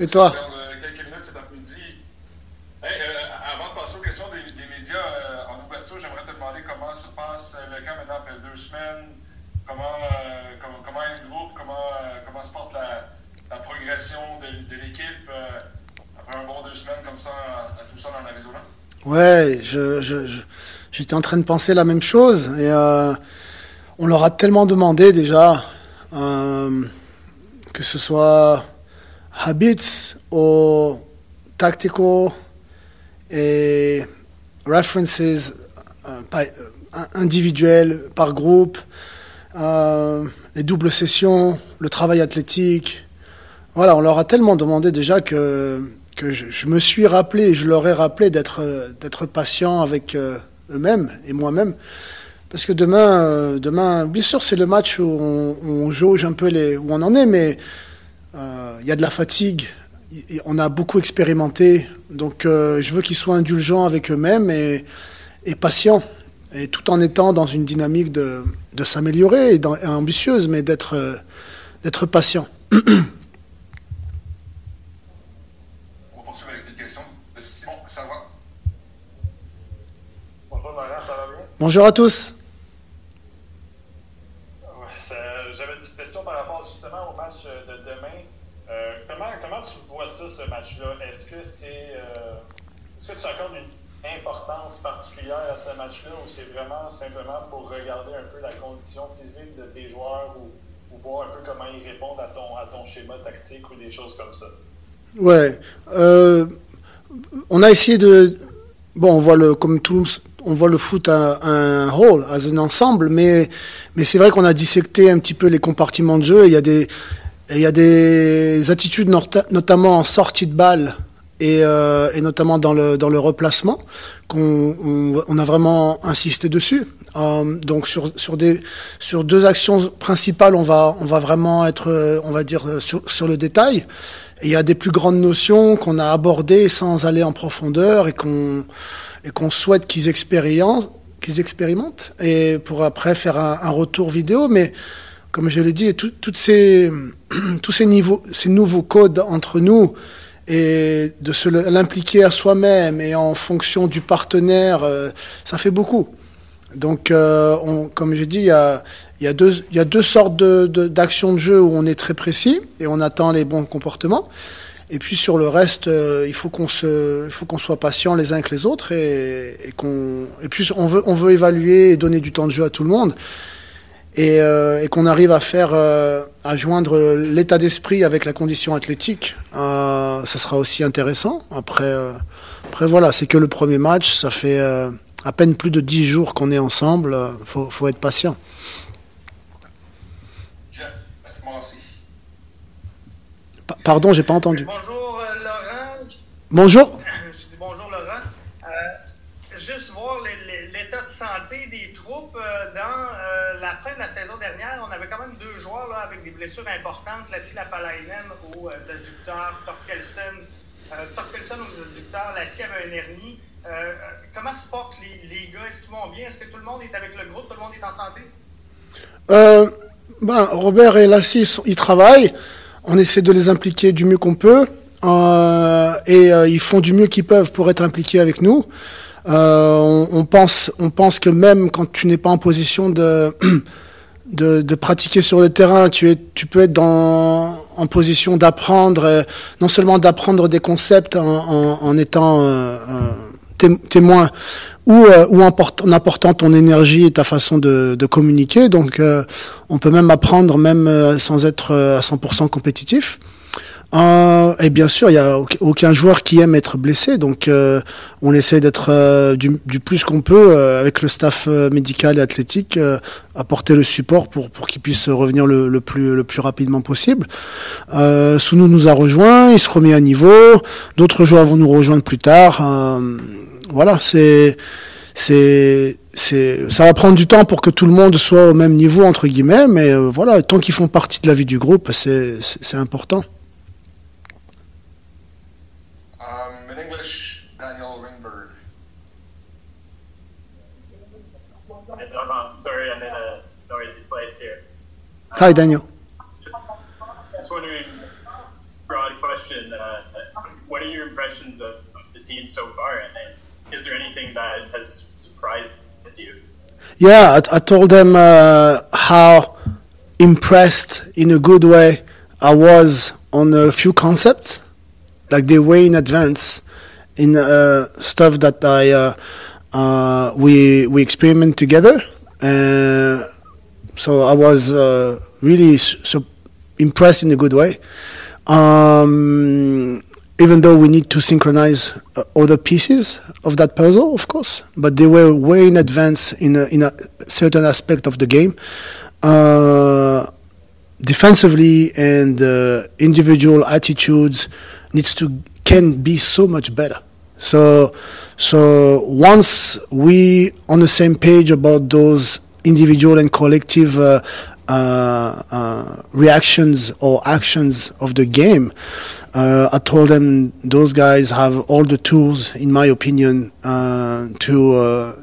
Et toi? Quelques minutes cet après-midi. avant de passer aux questions des, médias, en ouverture, j'aimerais te demander comment se passe le camp maintenant après deux semaines. Comment, comment, est le groupe, comment, comment se porte la, la progression de, de l'équipe après un bon deux semaines comme ça à, tout ça dans l'Arizona? Ouais, je, je, j'étais en train de penser la même chose et euh, on leur a tellement demandé déjà euh, que ce soit habits ou tactical et references euh, individuels par groupe, les doubles sessions, le travail athlétique. Voilà, on leur a tellement demandé déjà que que je, me suis rappelé, je leur ai rappelé d'être patient avec euh, eux-mêmes et moi-même. Parce que demain, euh, demain, bien sûr, c'est le match où on, jauge un peu les, où on en est, mais euh, il y a de la fatigue. On a beaucoup expérimenté, donc je veux qu'ils soient indulgents avec eux-mêmes et, et, patients, et tout en étant dans une dynamique de, de s'améliorer et, et, ambitieuse, mais d'être d'être patient. Bonjour à tous. J'avais une petite question par rapport justement au match de demain. Euh, comment, comment tu vois ça, ce match-là? Est-ce que c'est euh, est-ce que tu accordes une importance à ce match-là ou c'est vraiment simplement pour regarder un peu la condition physique de tes joueurs ou, voir un peu comment ils répondent à ton, à ton schéma tactique ou des choses comme ça? Ouais. Euh, on a essayé de. Bon, on voit le, comme tous, on voit le foot à, un rôle, à un ensemble, mais, mais c'est vrai qu'on a dissecté un petit peu les compartiments de jeu. Il y a des, il y a des attitudes, notamment en sortie de balle et, euh, et notamment dans le, dans le replacement, qu'on on, a vraiment insisté dessus. Euh, donc sur, sur, des, sur deux actions principales, on va, on va vraiment être, on va dire, sur, sur le détail. Il y a des plus grandes notions qu'on a abordées sans aller en profondeur et qu'on et qu'on souhaite qu'ils expérimentent, qu'ils expérimentent, et pour après faire un, retour vidéo. Mais comme je l'ai dit, toutes ces, tous ces, niveaux, ces nouveaux codes entre nous et de se l'impliquer à soi-même et en fonction du partenaire, euh, ça fait beaucoup. Donc, euh, on, comme j'ai dit, il y a, y, a y a deux sortes d'actions de, de jeu où on est très précis et on attend les bons comportements. Et puis sur le reste, euh, il faut qu'on se, soit patient les uns avec les autres et, et qu'on, et puis on veut, on veut évaluer et donner du temps de jeu à tout le monde et, euh, et qu'on arrive à faire, euh, à joindre l'état d'esprit avec la condition athlétique. ça sera aussi intéressant. Après, après voilà, c'est que le premier match, ça fait à peine plus de dix jours qu'on est ensemble. Faut, faut être patient. Pardon, j'ai pas entendu. Bonjour euh, Laurent. Bonjour. Je dis bonjour Laurent. Euh, juste voir l'état de santé des troupes. Euh, dans la fin de la saison dernière, on avait quand même deux joueurs là, avec des blessures importantes, Lassie Lapalainen aux adducteurs, Torkelsen, Torkelsen aux adducteurs, Lassie avait un hernie. comment se portent les, gars? Est-ce qu'ils vont bien? Est-ce que tout le monde est avec le groupe? Tout le monde est en santé? ben, Robert et Lassie, ils travaillent on essaie de les impliquer du mieux qu'on peut euh, et euh, ils font du mieux qu'ils peuvent pour être impliqués avec nous. Euh, on, pense, on pense que même quand tu n'es pas en position de, de, pratiquer sur le terrain, tu, es, tu peux être dans, en position d'apprendre, non seulement d'apprendre des concepts en, en, étant témoin ou, ou en, en, apportant ton énergie et ta façon de, de communiquer. Donc, on peut même apprendre même sans être à 100% compétitif. Euh, et bien sûr, il n'y a aucun joueur qui aime être blessé, donc euh, on essaie d'être euh, du, plus qu'on peut avec le staff médical et athlétique, apporter le support pour, pour qu'il puisse revenir le, plus, le plus rapidement possible. Sounou nous a rejoint, il se remet à niveau, d'autres joueurs vont nous rejoindre plus tard. voilà, c'est c'est ça va prendre du temps pour que tout le monde soit au même niveau entre guillemets, mais voilà, tant qu'ils font partie de la vie du groupe, c'est important. Hi, Daniel. Just, wondering, broad question. Uh, what are your impressions of, of the team so far, and is there anything that has surprised you? Yeah, I, I told them uh, how impressed in a good way I was on a few concepts, like they way in advance in uh, stuff that I uh, uh we we experiment together. So I was uh, really impressed in a good way. Um, even though we need to synchronize uh, other pieces of that puzzle, of course, but they were way in advance in a, in a certain aspect of the game. Uh, defensively and uh, individual attitudes needs to can be so much better. So, so once we on the same page about those individual and collective uh, uh, uh, reactions or actions of the game, uh, I told them those guys have all the tools, in my opinion, uh, to uh,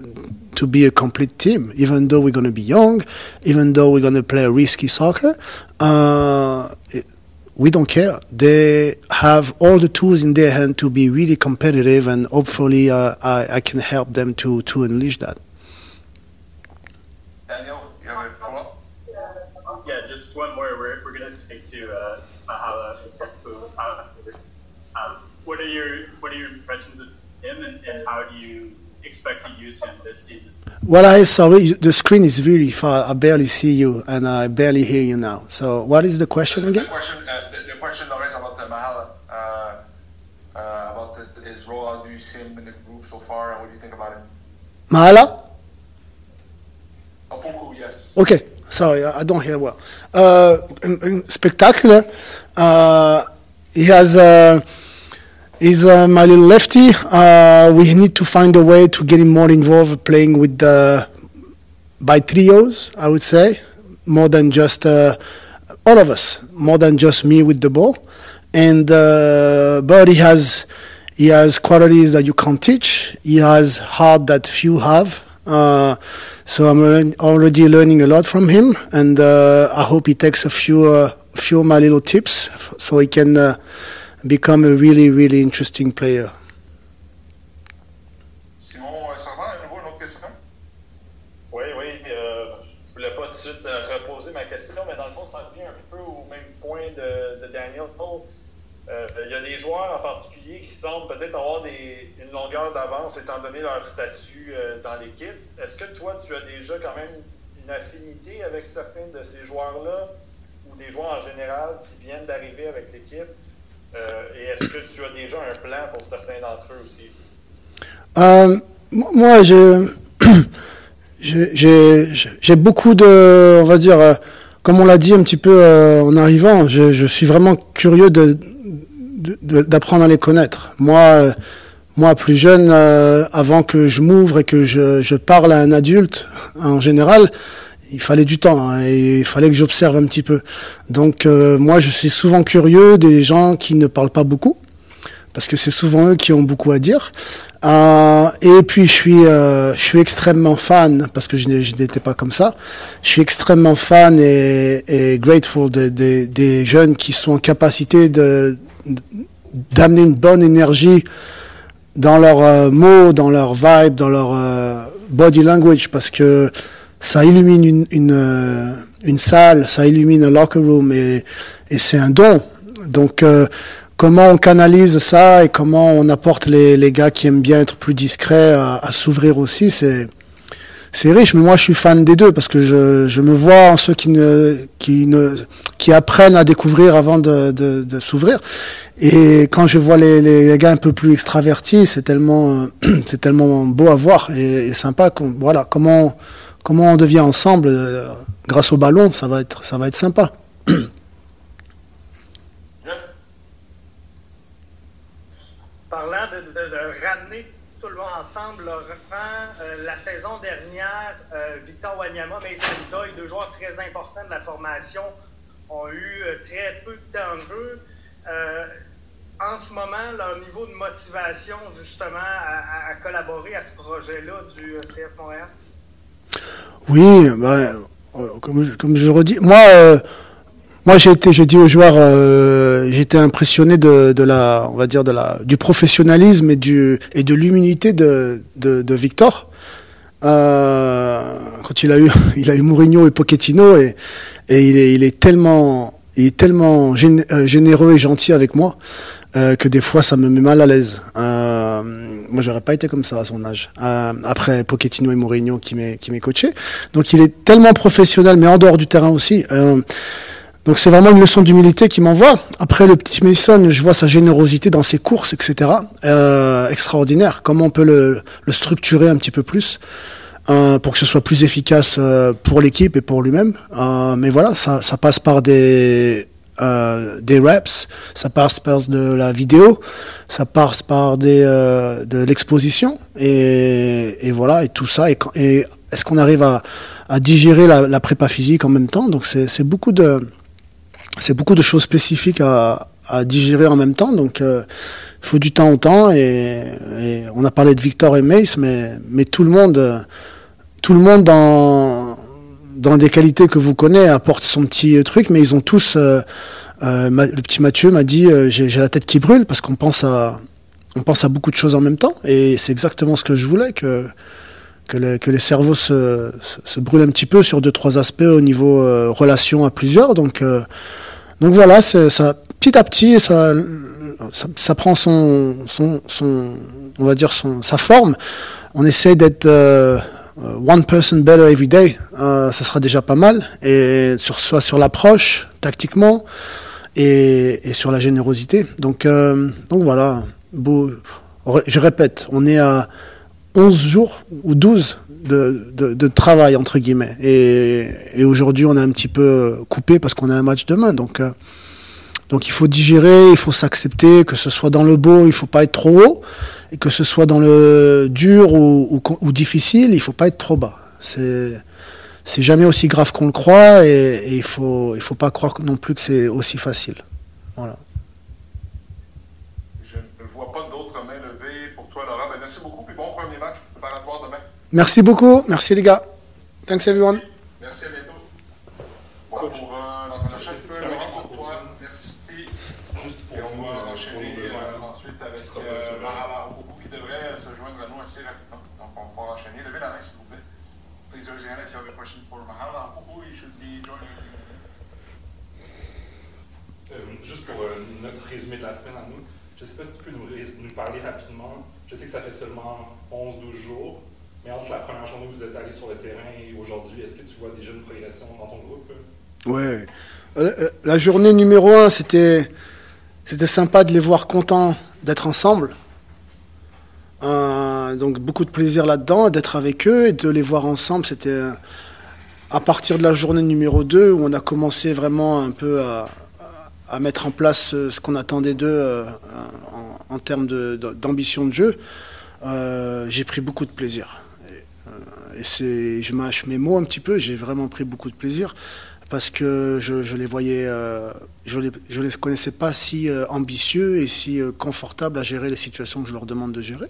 to be a complete team. Even though we're going to be young, even though we're going to play risky soccer, it, we don't care. They have all the tools in their hand to be really competitive, and hopefully, I, I can help them to to unleash that. Daniel, you have a follow-up? Yeah, just one more. We're, we're going to speak to uh, Mahala. Uh, um, what are your what are your impressions of him, and, and, how do you expect to use him this season? Well, I sorry, the screen is really far. I barely see you, and I barely hear you now. So, what is the question the, again? The question, uh, the, the question, Lawrence, about the Mahala, uh, uh, about the, his role. How do you see him in the group so far, and what do you think about him? Mahala? Opoku, yes. Okay, sorry, I don't hear well. Uh, spectacular. Uh, he has. He's uh, my little lefty. Uh, we need to find a way to get him more involved playing with the by trios. I would say more than just uh, all of us, more than just me with the ball. And uh, but he has he has qualities that you can't teach. He has heart that few have. Uh, so I'm already learning a lot from him, and uh, I hope he takes a few few of my little tips so he can become a really really interesting player. Simon Servant, à nouveau une autre question? Oui, oui. Euh, je voulais pas tout de suite euh, reposer ma question, mais dans le fond, ça revient un peu au même point de, de Daniel. Euh, il y a des joueurs en particulier qui semblent peut-être avoir des, une longueur d'avance étant donné leur statut euh, dans l'équipe. Est-ce que toi, tu as déjà quand même une affinité avec certains de ces joueurs-là ou des joueurs en général qui viennent d'arriver avec l'équipe? Euh, et est-ce que tu as déjà un plan pour certains d'entre eux aussi? Euh, moi, je, j'ai beaucoup de, on va dire, euh, comme on l'a dit un petit peu en arrivant, je, suis vraiment curieux d'apprendre à les connaître. Moi, moi plus jeune, avant que je m'ouvre et que je, parle à un adulte, en général, il fallait du temps hein, et il fallait que j'observe un petit peu. Donc euh, moi, je suis souvent curieux des gens qui ne parlent pas beaucoup, parce que c'est souvent eux qui ont beaucoup à dire. Euh, et puis je suis, euh, je suis extrêmement fan parce que je n'étais pas comme ça. Je suis extrêmement fan et, grateful de, de, des jeunes qui sont en capacité de d'amener une bonne énergie dans leurs euh, mots, dans leur vibe, dans leur euh, body language, parce que ça illumine une, euh, une, salle, ça illumine un locker room et, et c'est un don. Donc comment on canalise ça et comment on apporte les, les gars qui aiment bien être plus discrets à, s'ouvrir aussi, c'est c'est riche. Mais moi, je suis fan des deux parce que je, je me vois en ceux qui ne qui ne qui apprennent à découvrir avant de, de, s'ouvrir. Et quand je vois les, les, gars un peu plus extravertis, c'est tellement c'est tellement beau à voir et, et sympa. Voilà comment comment on devient ensemble euh, grâce au ballon, ça va être ça va être sympa. Parlant de, ramener tout le monde ensemble, euh, la saison dernière, euh, Victor Wanyama, mais Sandoy, deux joueurs très importants de la formation, ont eu très peu de temps de jeu. En ce moment, leur niveau de motivation, justement, à, à collaborer à ce projet-là du CF Montréal? Oui, comme, je, comme je redis, moi, moi j'ai été, j'ai dit aux joueurs, euh, j'étais impressionné de, la, on va dire du professionnalisme et de l'humilité de, Victor. Euh, quand il a eu, il Mourinho et Pochettino et tellement, il est tellement euh, généreux et gentil avec moi euh, que des fois ça me met mal à l'aise. Euh, moi j'aurais pas été comme ça à son âge. Euh, après Pochettino et Mourinho qui m'est qui m'est coaché. Donc il est tellement professionnel mais en dehors du terrain aussi. Euh, donc c'est vraiment une leçon d'humilité qui m'envoie. Après le petit Mason, je vois sa générosité dans ses courses, etc. Euh, extraordinaire. Comment on peut le, le, structurer un petit peu plus euh, pour que ce soit plus efficace euh, pour l'équipe et pour lui-même. Euh, mais voilà, ça, ça passe par des euh, des reps, ça passe par de la vidéo, ça passe par des, euh, de l'exposition et, et, voilà et tout ça et, et est-ce qu'on arrive à, à digérer la, la, prépa physique en même temps? Donc c'est beaucoup de c'est beaucoup de choses spécifiques à, à, digérer en même temps. Donc il euh, faut du temps au temps et, et, on a parlé de Victor et Mace mais mais tout le monde tout le monde dans dans des qualités que vous connaissez, apporte son petit truc, mais ils ont tous. Euh, euh, le petit Mathieu m'a dit euh, j'ai la tête qui brûle parce qu'on pense à on pense à beaucoup de choses en même temps, et c'est exactement ce que je voulais que que, le, que les cerveaux se, se, brûlent un petit peu sur deux trois aspects au niveau relation à plusieurs. Donc donc voilà, ça petit à petit ça ça, prend son, son on va dire son sa forme. On essaie d'être one person better every day, euh, ça sera déjà pas mal. Et sur, soit sur l'approche, tactiquement, et, et, sur la générosité. Donc, euh, donc voilà. Je répète, on est à 11 jours ou 12 de, de, de travail, entre guillemets. Et, et aujourd'hui, on a un petit peu coupé parce qu'on a un match demain. Donc, euh, donc il faut digérer, il faut s'accepter, que ce soit dans le beau, il faut pas être trop haut, et que ce soit dans le dur ou, ou, ou difficile, il faut pas être trop bas. C'est c'est jamais aussi grave qu'on le croit, et, et, il faut il faut pas croire non plus que c'est aussi facile. Voilà. Je ne vois pas d'autres mains levées pour toi, Laurent. Ben, merci beaucoup, puis bon premier match préparatoire demain. Merci beaucoup, merci les gars. Thanks everyone. Merci à bientôt. Voilà pour euh, lancer la chaise. Laurent, pour toi, merci. Juste pour Et va enchaîner euh, ensuite avec euh, Mahala Opoku qui devrait se joindre à nous assez rapidement. Donc on va enchaîner. Levez la main, s'il vous plaît. Please raise your hand if you have a question for Mahala Opoku. You should be joining. Euh, juste pour euh, notre résumé de la semaine à nous, je ne sais pas si tu peux nous, nous, parler rapidement. Je sais que ça fait seulement 11-12 jours, mais entre la première journée où vous êtes allé sur le terrain et aujourd'hui, est-ce que tu vois déjà une progression dans ton groupe? Ouais. La journée numéro 1, c'était c'était sympa de les voir contents d'être ensemble. Euh, donc beaucoup de plaisir là-dedans, d'être avec eux et de les voir ensemble. C'était à partir de la journée numéro 2 où on a commencé vraiment un peu à, à mettre en place ce qu'on attendait d'eux euh, en, termes d'ambition de, jeu. Euh, j'ai pris beaucoup de plaisir. Et, et c'est, je mâche mes mots un petit peu, j'ai vraiment pris beaucoup de plaisir parce que je, les voyais, euh, je les, les connaissais pas si euh, ambitieux et si euh, confortables à gérer les situations que je leur demande de gérer.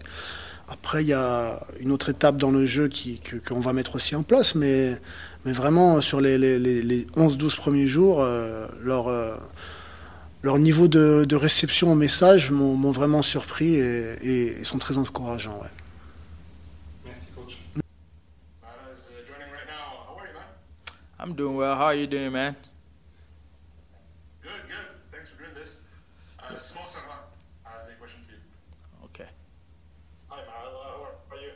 Après, il y a une autre étape dans le jeu qu'on va mettre aussi en place, mais, mais vraiment sur les, les, les 11-12 premiers jours, leur, leur niveau de, réception au message m'ont, vraiment surpris et, sont très encourageants. I'm doing well. How are you doing, man? Good, good. Thanks for doing this. Uh, Simon Servant has a question for you. Okay. Hi, Mal. How are you?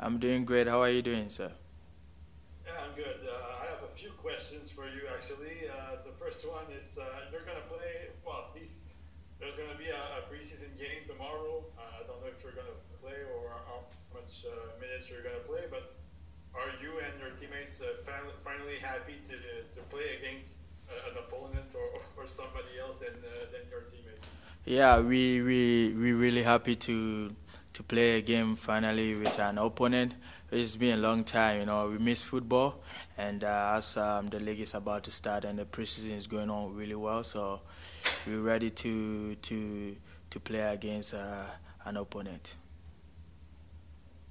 I'm doing great. How are you doing, sir? Yeah, I'm good. Uh, I have a few questions for you, actually. Uh, the first one is uh, you're going to play, well, at least there's going to be a, a, preseason game tomorrow. Uh, I don't know if you're going to play or how much uh, minutes you're going to play, but are you and your teammates uh, finally happy to, to play against uh, an opponent or, or somebody else than, uh, than your teammates? Yeah, we we we really happy to to play a game finally with an opponent. It's been a long time, you know. We miss football, and uh, as um, the league is about to start and the preseason is going on really well, so we're ready to to to play against uh, an opponent.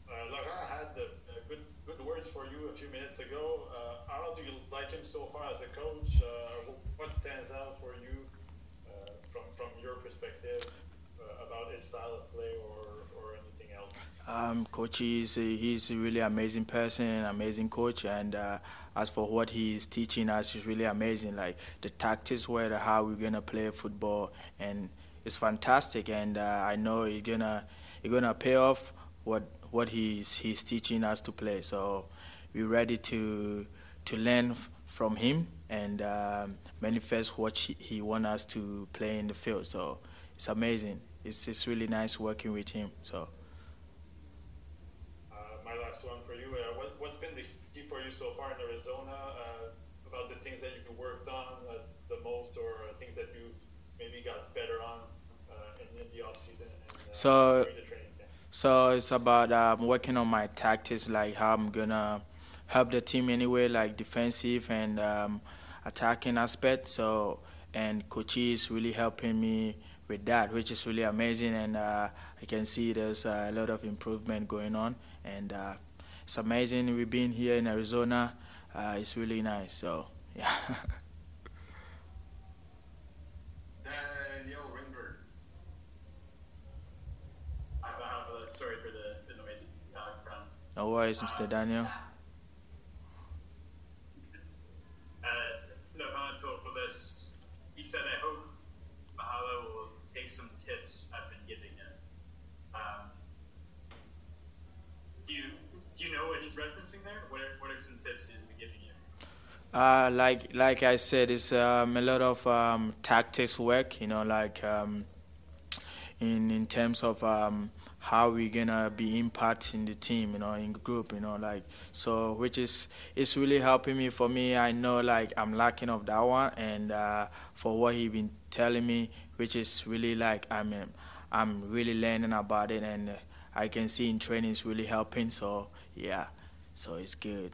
Uh, Laurent had the good, good words for you a few minutes ago. Uh, how how do you like him so far as a coach? Uh, what stands out for you uh, from from your perspective uh, about his style of play or, or anything else? Um, coach is he's a really amazing person, amazing coach, and uh, as for what he's teaching us, is really amazing. Like the tactics, where how we're gonna play football, and it's fantastic. And uh, I know he's gonna he's gonna pay off what what he's he's teaching us to play. So we're ready to to learn from him and um, manifest what he, he wants us to play in the field. So it's amazing. It's it's really nice working with him. So. Uh, my last one for you. Uh, what, what's been the key for you so far in Arizona uh, about the things that you've worked on uh, the most or things that you maybe got better on uh, in, in, the off season and uh, so, during the training camp? So it's about um, working on my tactics, like how I'm gonna help the team anyway, like defensive and um, attacking aspect. So and coach is really helping me with that, which is really amazing. And uh, I can see there's a lot of improvement going on, and uh, it's amazing. We've been here in Arizona. Uh, it's really nice. So yeah. Daniel Ringberg. I have a sorry for the, the noise no worries, Mr. Daniel. Levon told this. He said, I hope Mahala will take some tips I've been giving him. Um, do you do you know what he's referencing there? What are, what are some tips he's been giving you? Uh, like like I said, it's um, a lot of um, tactics work. You know, like um, in in terms of um, how we're gonna be impacting the team, you know, in group, you know, like so, which is it's really helping me. For me, I know like I'm lacking of that one, and uh, for what he been telling me, which is really like I'm I'm really learning about it, and I can see in training it's really helping. So yeah, so it's good.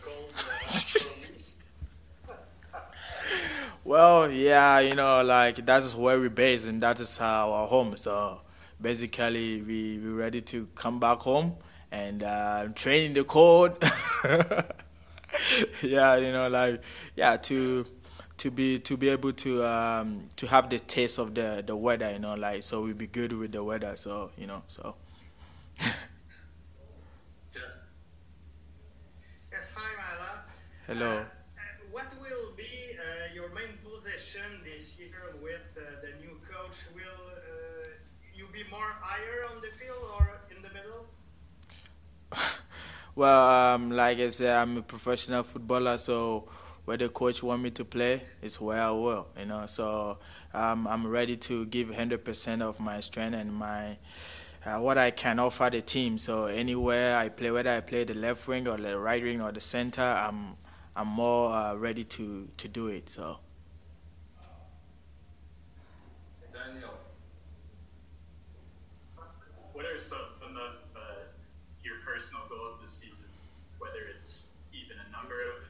Well, yeah, you know, like that is where we're based and that is our home. So basically, we we ready to come back home and uh, train in the cold. yeah, you know, like yeah, to to be to be able to um, to have the taste of the the weather, you know, like so we be good with the weather. So you know, so. Jeff? Yes, hi. Hello. Uh, uh, what will be uh, your main position this year with uh, the new coach? Will uh, you be more higher on the field or in the middle? Well, um, like I said, I'm a professional footballer, so where the coach want me to play is where I will, you know. So um, I'm ready to give 100% of my strength and my uh, what I can offer the team. So anywhere I play, whether I play the left wing or the right wing or the center, I'm I'm more uh, ready to to do it. So. Daniel? What are some of uh, your personal goals this season? Whether it's even a number of,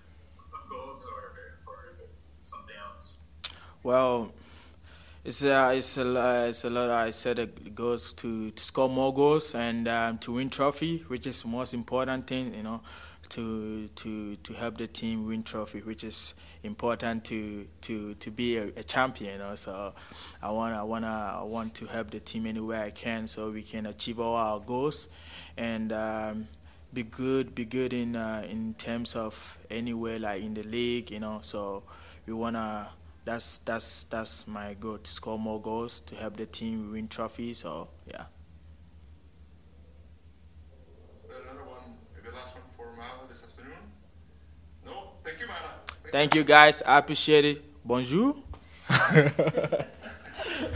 of goals or, or something else? Well, it's a, it's a, lo- it's a lot. I said it goes to, to score more goals and um, to win trophy, which is the most important thing, you know, to to to help the team win trophy, which is important to to to be a, a champion, you know. So I want I want I want to help the team any way I can, so we can achieve all our goals, and. Um, be good, be good in uh, in terms of anywhere like in the league, you know. So we wanna that's that's that's my goal to score more goals to help the team win trophies. So yeah. Another one, maybe last one for Mala this afternoon? No? Thank you, Mala. Thank you guys. I appreciate it. Bonjour.